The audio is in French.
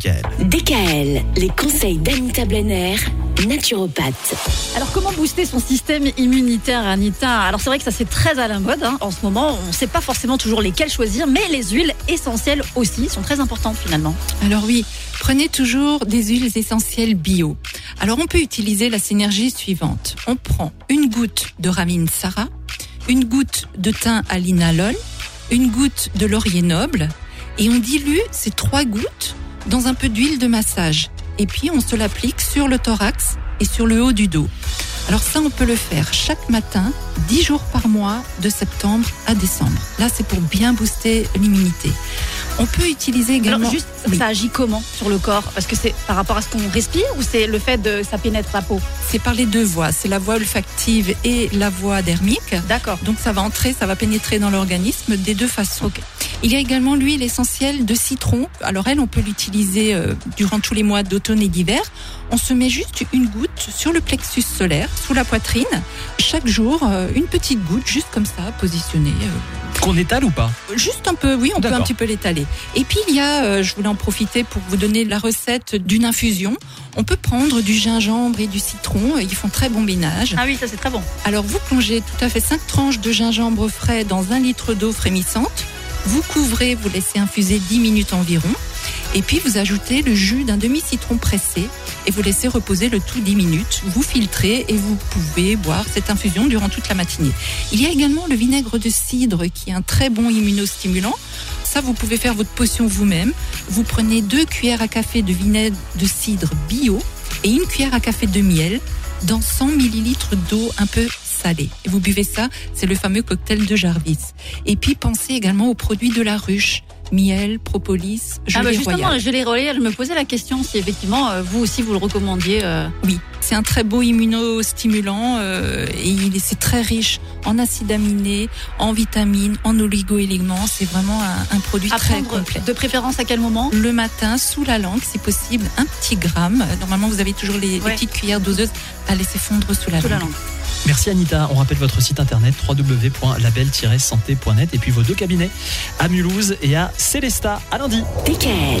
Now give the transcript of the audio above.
DKL. DKL, les conseils d'Anita Blenner, naturopathe. Alors comment booster son système immunitaire, Anita? Alors c'est vrai que ça c'est très à la mode hein. en ce moment. On ne sait pas forcément toujours lesquelles choisir, mais les huiles essentielles aussi sont très importantes finalement. Alors oui, prenez toujours des huiles essentielles bio. Alors on peut utiliser la synergie suivante. On prend une goutte de ramine Sarah, une goutte de thym à linalol, une goutte de laurier noble et on dilue ces trois gouttes dans un peu d'huile de massage. Et puis on se l'applique sur le thorax et sur le haut du dos. Alors ça, on peut le faire chaque matin, 10 jours par mois, de septembre à décembre. Là, c'est pour bien booster l'immunité. On peut utiliser également... Alors juste, Oui. ça agit comment sur le corps? Parce que c'est par rapport à ce qu'on respire ou c'est le fait de ça pénètre la peau? C'est par les deux voies. C'est la voie olfactive et la voie dermique. D'accord. Donc ça va entrer, ça va pénétrer dans l'organisme des deux façons. Il y a également l'huile essentielle de citron. Alors elle, on peut l'utiliser euh, durant tous les mois d'automne et d'hiver. On se met juste une goutte sur le plexus solaire, sous la poitrine. Chaque jour, euh, une petite goutte, juste comme ça, positionnée. euh, Qu'on étale ou pas? Juste un peu, oui, on peut un petit peu l'étaler. Et puis il y a, euh, je voulais en profiter pour vous donner la recette d'une infusion. On peut prendre du gingembre et du citron, ils font très bon ménage. Ah oui, ça c'est très bon. Alors vous plongez tout à fait 5 tranches de gingembre frais dans un litre d'eau frémissante. Vous couvrez, vous laissez infuser 10 minutes environ. Et puis vous ajoutez le jus d'un demi-citron pressé et vous laissez reposer le tout 10 minutes. Vous filtrez et vous pouvez boire cette infusion durant toute la matinée. Il y a également le vinaigre de cidre qui est un très bon immunostimulant. Ça, vous pouvez faire votre potion vous-même. Vous prenez deux cuillères à café de vinaigre de cidre bio et une cuillère à café de miel dans 100 millilitres d'eau un peu Et vous buvez ça, c'est le fameux cocktail de Jarvis. Et puis pensez également aux produits de la ruche. Miel, propolis, Ah gelée bah justement, royale. gelée royale, je me posais la question si effectivement euh, vous aussi vous le recommandiez. euh. Oui, c'est un très beau immunostimulant euh, et il est, c'est très riche en acides aminés, en vitamines, en oligo-éléments. C'est vraiment un, un produit À très complet. de préférence à quel moment? Le matin, sous la langue, si possible, un petit gramme. Normalement, vous avez toujours les, petites cuillères doseuses à laisser fondre sous la Sous la langue. langue. Merci Anita. On rappelle votre site internet www.label-santé.net et puis vos deux cabinets à Mulhouse et à Célesta. À lundi. DKL.